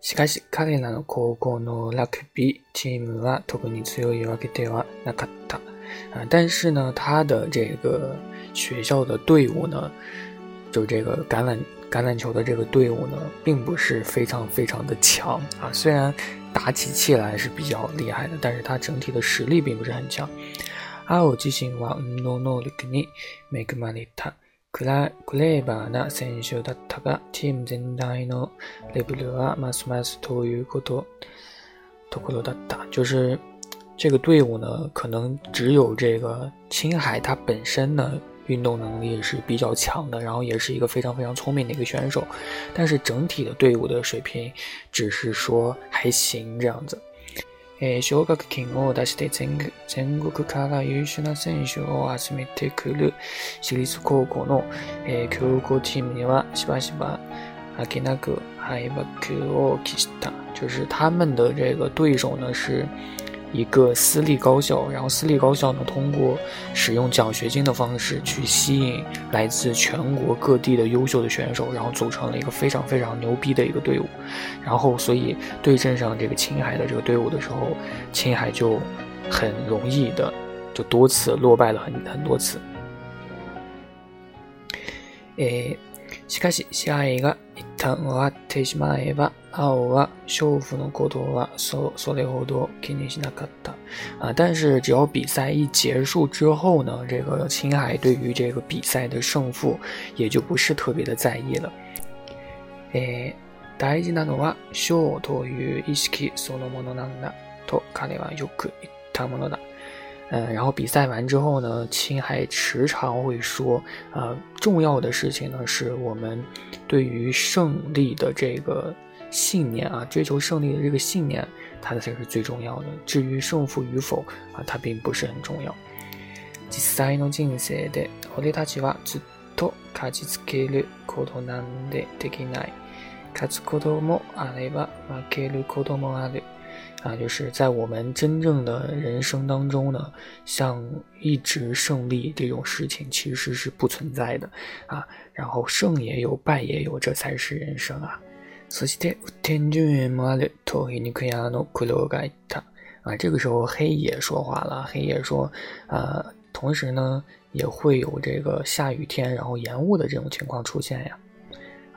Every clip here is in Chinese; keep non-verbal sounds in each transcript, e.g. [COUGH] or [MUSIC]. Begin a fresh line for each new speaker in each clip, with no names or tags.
しかし彼らの高校のラグビーチームは特に強いわけではなかった。但是呢，他的这个学校的队伍呢，就这个橄榄橄榄球的这个队伍呢，并不是非常非常的强啊。虽然打起气来是比较厉害的，但是它整体的实力并不是很强。あ、我记性悪い。No, no, 陸に恵まれた。クライクレバーな選手だったが、チーム全体のレベルはますますということところだった。就是这个队伍呢，可能只有这个青海他本身的运动能力是比较强的，然后也是一个非常非常聪明的一个选手，但是整体的队伍的水平只是说还行这样子。えー、奨学金を出して全国から優秀な選手を集めてくる私立高校の、えー、強豪チームにはしばしばあけなく敗北を喫した。就是他们的这个对手呢是一个私立高校，然后私立高校呢，通过使用奖学金的方式去吸引来自全国各地的优秀的选手，然后组成了一个非常非常牛逼的一个队伍，然后所以对阵上这个青海的这个队伍的时候，青海就很容易的就多次落败了很很多次。诶，开始下一个。旦終わってしまえば、青は勝負のことはそそれほど気にしなかった。啊，但是只要比赛一结束之后呢，这个海对于这个比赛的胜负也就不是特别的在意了。え大事なのは勝という意識そのものなんだと彼はよく言ったものだ。嗯，然后比赛完之后呢，亲还时常会说，呃，重要的事情呢，是我们对于胜利的这个信念啊，追求胜利的这个信念，它才是最重要的。至于胜负与否啊，它并不是很重要。啊，就是在我们真正的人生当中呢，像一直胜利这种事情其实是不存在的啊。然后胜也有，败也有，这才是人生啊。啊，这个时候黑夜说话了，黑夜说，呃，同时呢也会有这个下雨天，然后延误的这种情况出现呀。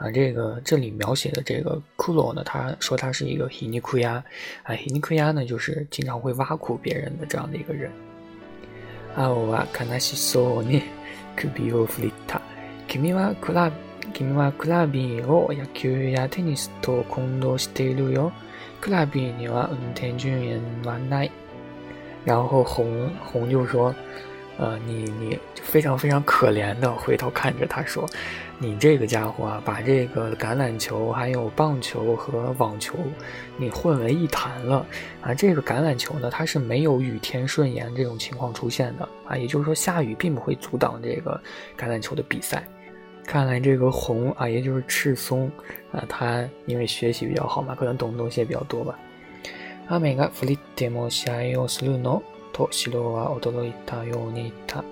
啊，这个这里描写的这个骷髅呢，他说他是一个黑尼库亚，啊，黑尼库亚呢就是经常会挖苦别人的这样的一个人。青は悲しそうに首を振り、た君はクラブ君はクラブを野球やテニスと混同しているよ。クラブには運転中言わない。然后红红就说。呃，你你非常非常可怜的回头看着他说：“你这个家伙啊，把这个橄榄球、还有棒球和网球，你混为一谈了啊！这个橄榄球呢，它是没有雨天顺延这种情况出现的啊，也就是说下雨并不会阻挡这个橄榄球的比赛。看来这个红啊，也就是赤松啊，他因为学习比较好嘛，可能懂的东西也比较多吧。”西罗瓦奥多罗达尤内塔，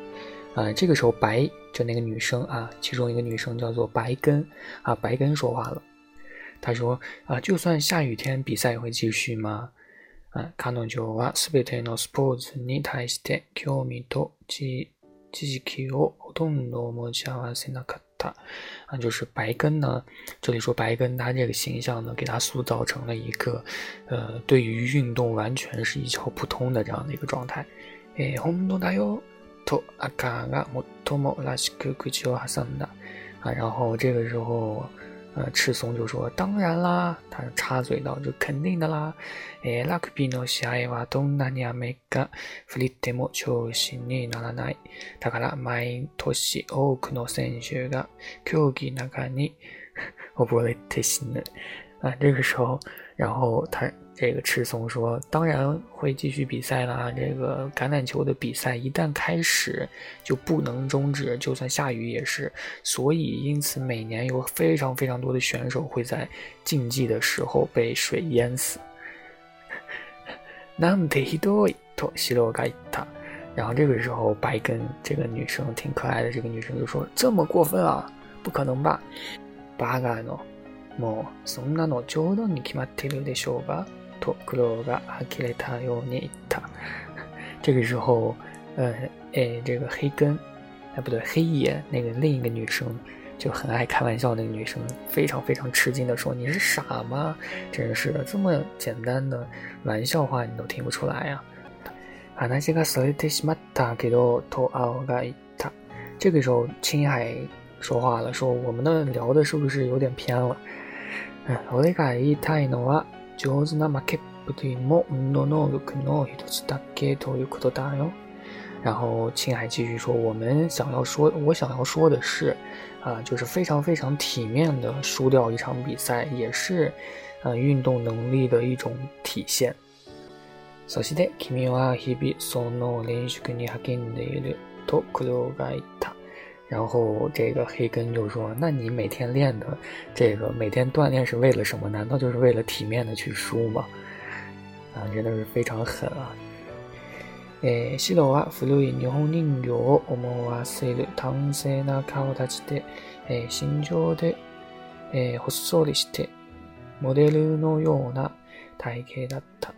啊，这个时候白就那个女生啊，其中一个女生叫做白根，啊，白根说话了，她说啊，就算下雨天比赛会继续吗？啊，カノ就ョワスピーティノスポーツにたいして興味と知知識をほとんど交わせなかっ他啊，就是白根呢。这里说白根，他这个形象呢，给他塑造成了一个，呃，对于运动完全是一窍不通的这样的一个状态。诶，ほんのだよ。とあかがもともらしく口を挟んだ。啊，然后这个时候。呃，赤松就说：“当然啦！”他插嘴道：“就肯定的啦。”哎，ラクビのシャイワドナニアメガフリデモ調子にならない。だから毎年多くの選手が競技中に [LAUGHS] 溺れて死ぬ。啊，这个时候，然后他。这个赤松说：“当然会继续比赛啦，这个橄榄球的比赛一旦开始，就不能终止，就算下雨也是。所以，因此每年有非常非常多的选手会在竞技的时候被水淹死。”然后这个时候，白跟这个女生挺可爱的，这个女生就说：“这么过分啊，不可能吧？”然后这个时候，白跟这个女生挺可爱的，这个女生就说：“吧？”这个时候，呃，哎，这个黑根，哎，不对，黑野那个另一个女生就很爱开玩笑，那个女生非常非常吃惊的说：“你是傻吗？真是的，这么简单的玩笑话你都听不出来呀！”这个时候青海说话了，说：“我们那聊的是不是有点偏了？”哎，我得改一态呢哇！橘子那么开不对，木诺诺又可诺，一头是大盖头，又可多大哟。然后青海继续说：“我们想要说，我想要说的是，啊，就是非常非常体面的输掉一场比赛，也是，呃，运动能力的一种体现。”然后这个黑根就说：“那你每天练的，这个每天锻炼是为了什么？难道就是为了体面的去输吗？”啊，真的是非常狠啊！诶，シドワフリューに紅林有、オモワシル、タンセナカオタチで、え、心情で、え、欲そうにして、モデルのような体型だった。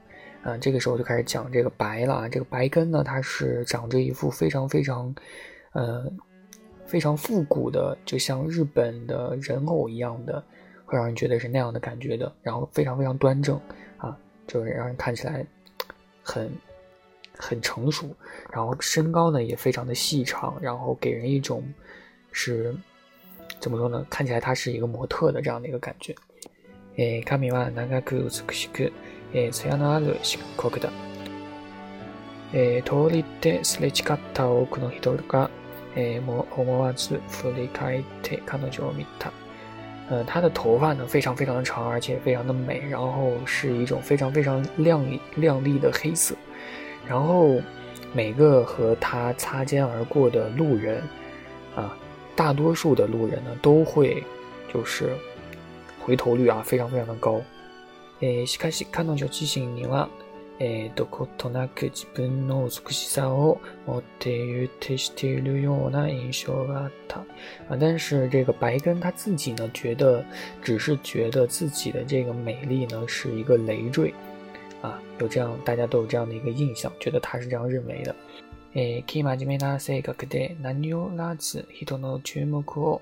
啊，这个时候就开始讲这个白了。这个白根呢，它是长着一副非常非常，呃。非常复古的，就像日本的人偶一样的，会让人觉得是那样的感觉的。然后非常非常端正，啊，就是让人看起来很很成熟。然后身高呢也非常的细长，然后给人一种是怎么说呢？看起来他是一个模特的这样的一个感觉。诶，カは南カクウスクシのアドゥシだ。え、通りでスレチカッ多くの人が。诶，魔欧魔王子弗利凯特看到就吉米他，呃，他的头发呢非常非常的长，而且非常的美，然后是一种非常非常亮丽亮丽的黑色，然后每个和他擦肩而过的路人啊，大多数的路人呢都会就是回头率啊非常非常的高，诶，看看到就提醒你了。诶，无处不拿去，自己的美しさを、をって言ってしているような印象があった。啊，但是这个白根他自己呢，觉得只是觉得自己的这个美丽呢是一个累赘。啊，有这样，大家都有这样的一个印象，觉得他是这样认为的。え、気まじめな性格で、何をらず人の注目を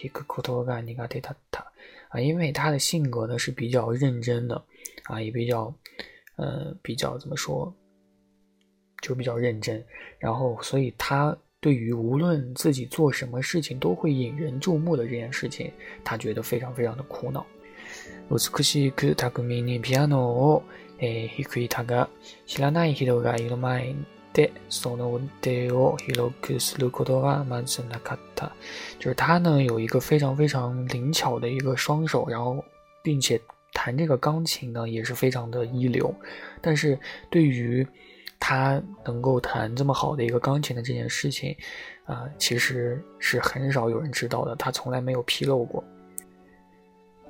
引くことが苦手だった。啊，因为他的性格呢是比较认真的，啊，也比较。呃，比较怎么说，就比较认真，然后，所以他对于无论自己做什么事情都会引人注目的这件事情，他觉得非常非常的苦恼。就是他呢有一个非常非常灵巧的一个双手，然后，并且。弹这个钢琴呢也是非常的一流，但是对于他能够弹这么好的一个钢琴的这件事情，啊，其实是很少有人知道的。他从来没有披露过。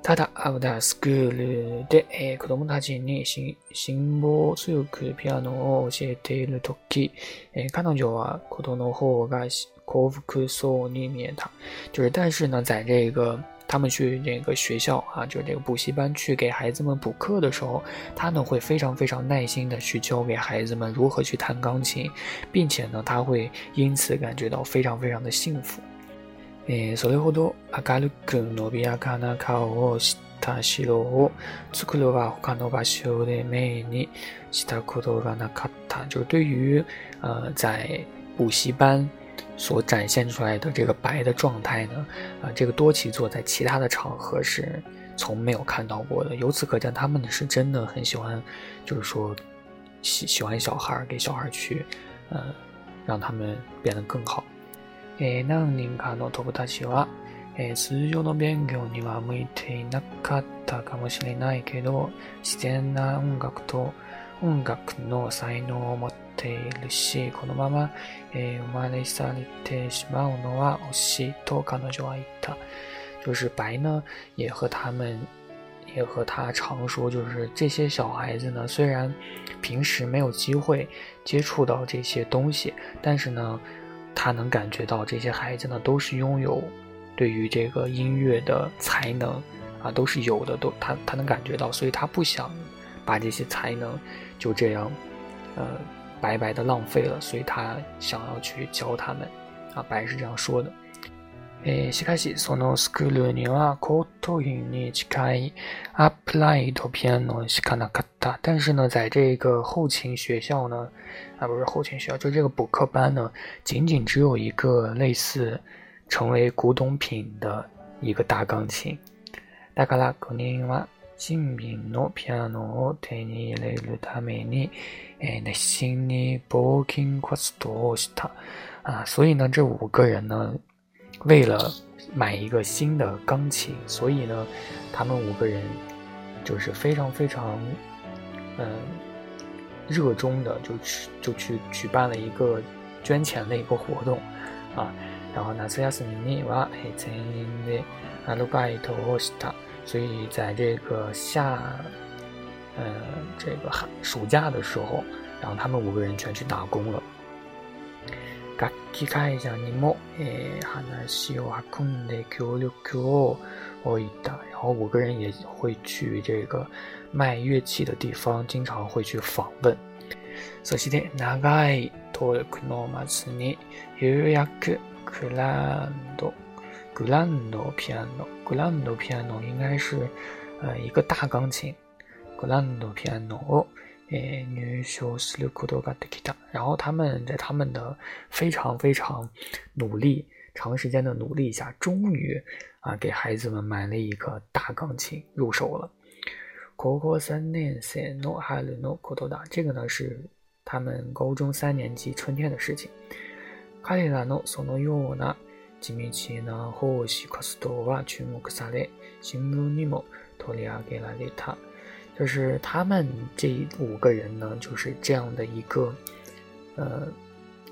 他的阿布达斯古勒的哎，孩子们内心心新新波 piano を教えているとき、え彼女は子供の方が幸福そうに見た。就是但是呢，在这个。他们去那个学校啊，就是这个补习班，去给孩子们补课的时候，他呢会非常非常耐心的去教给孩子们如何去弹钢琴，并且呢，他会因此感觉到非常非常的幸福。诶，ソレほどアガルグノビアカナカをしたしろを作れば他の場所で目にしたことがなかった。就对于呃、在补习班。所展现出来的这个白的状态呢，啊，这个多奇座在其他的场合是从没有看到过的。由此可见，他们是真的很喜欢，就是说，喜喜欢小孩儿，给小孩儿去，呃，让他们变得更好。え、何人かのトップたちは、え、通常の勉強には向いていなかったかもしれないけど、自然な音楽と音楽の才能を持っているし、このままおまねれてしまうのは惜しいと彼女は言った。就是白呢，也和他们，也和他常说，就是这些小孩子呢，虽然平时没有机会接触到这些东西，但是呢，他能感觉到这些孩子呢，都是拥有对于这个音乐的才能啊，都是有的，都他他能感觉到，所以他不想把这些才能就这样，呃。白白的浪费了，所以他想要去教他们，啊，白是这样说的。哎，西川西ソノスクルニワコトにに近いアップライトピアノを視察した。但是呢，在这个后勤学校呢，啊，不是后勤学校，就这个补课班呢，仅仅只有一个类似成为古董品的一个大钢琴。大倉ラグニワ新品のピアノを手に入れるために。诶，那 d s b o k i n g o s t o s t a 啊，所以呢，这五个人呢，为了买一个新的钢琴，所以呢，他们五个人就是非常非常，嗯，热衷的，就去就去举办了一个捐钱的一个活动，啊，然后 n a a s i n i v a h e z e n e a l u a i t o s t a 所以在这个夏。呃，这个寒暑假的时候，然后他们五个人全去打工了。嘎，去看一下尼木诶，海南西瓦空的 Q 六 Q 哦伊然后五个人也会去这个卖乐器的地方，经常会去访问。そして長いトルクノにようやくグランドグランドピアノグランドピアノ应该是呃一个大钢琴。波兰的 piano，哎，女学生苦读的吉他。然后他们在他们的非常非常努力、长时间的努力下，终于啊，给孩子们买了一个大钢琴，入手了。高中三年级的哈雷诺苦读的，这个呢是他们高中三年级春天的事情。哈雷拉诺所能用的吉米奇纳火势扩散，哇，注目され、新聞にも取り上げられた。就是他们这五个人呢，就是这样的一个，呃，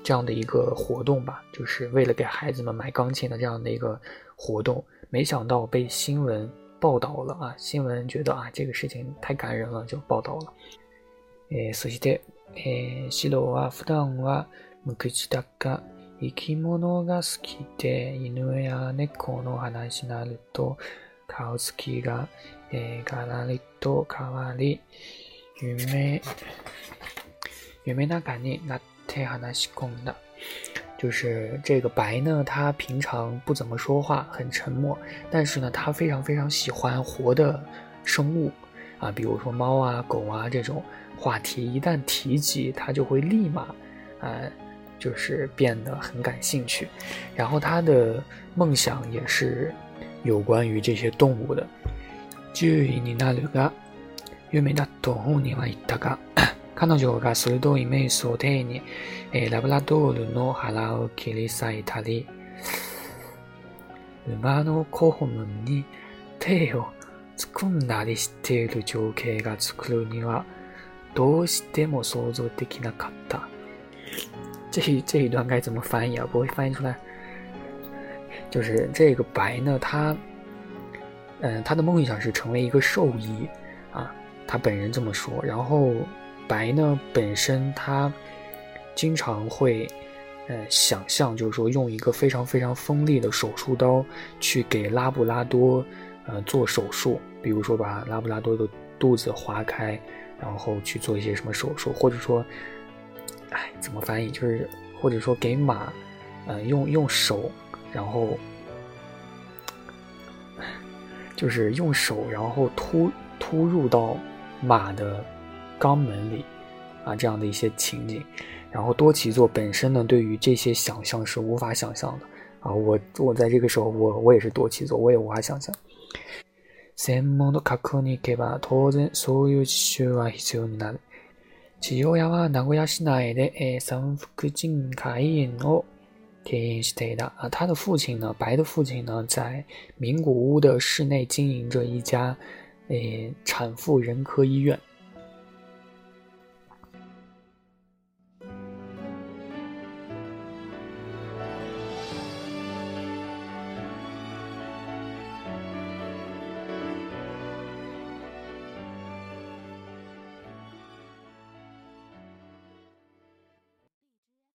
这样的一个活动吧，就是为了给孩子们买钢琴的这样的一个活动，没想到被新闻报道了啊！新闻觉得啊，这个事情太感人了，就报道了。えそしてえ、子供は普段は無口だが生き物が好きで犬や猫の話になると顔つきがえ、かなり多卡愛い。ゆめ、ゆめな感じなて話しこんだ。就是这个白呢，他平常不怎么说话，很沉默，但是呢，他非常非常喜欢活的生物啊，比如说猫啊、狗啊这种话题，一旦提及，他就会立马呃，就是变得很感兴趣。然后他的梦想也是有关于这些动物的。10位になるが、夢だと本人は言ったが、[COUGHS] 彼女が鋭いメスを手に、えー、ラブラドールの腹を切り裂いたり、馬のホ部に手を突っ込んだりしている情景が作るには、どうしても想像できなかった。这一这一段该怎么翻译啊？不会翻译出来。就是这个白呢，他嗯，他的梦想是成为一个兽医，啊，他本人这么说。然后，白呢本身他经常会，呃，想象就是说用一个非常非常锋利的手术刀去给拉布拉多，呃，做手术，比如说把拉布拉多的肚子划开，然后去做一些什么手术，或者说，哎，怎么翻译？就是或者说给马，呃，用用手，然后。就是用手，然后突突入到马的肛门里啊，这样的一些情景。然后多起座本身呢，对于这些想象是无法想象的啊！我我在这个时候，我我也是多起座，我也无法想象。先もの格好にいけば当然そういう実習は必要になる。父親は名古屋市内で三福人会員の。天野喜田啊，他的父亲呢？白的父亲呢，在名古屋的市内经营着一家，诶，产妇人科医院。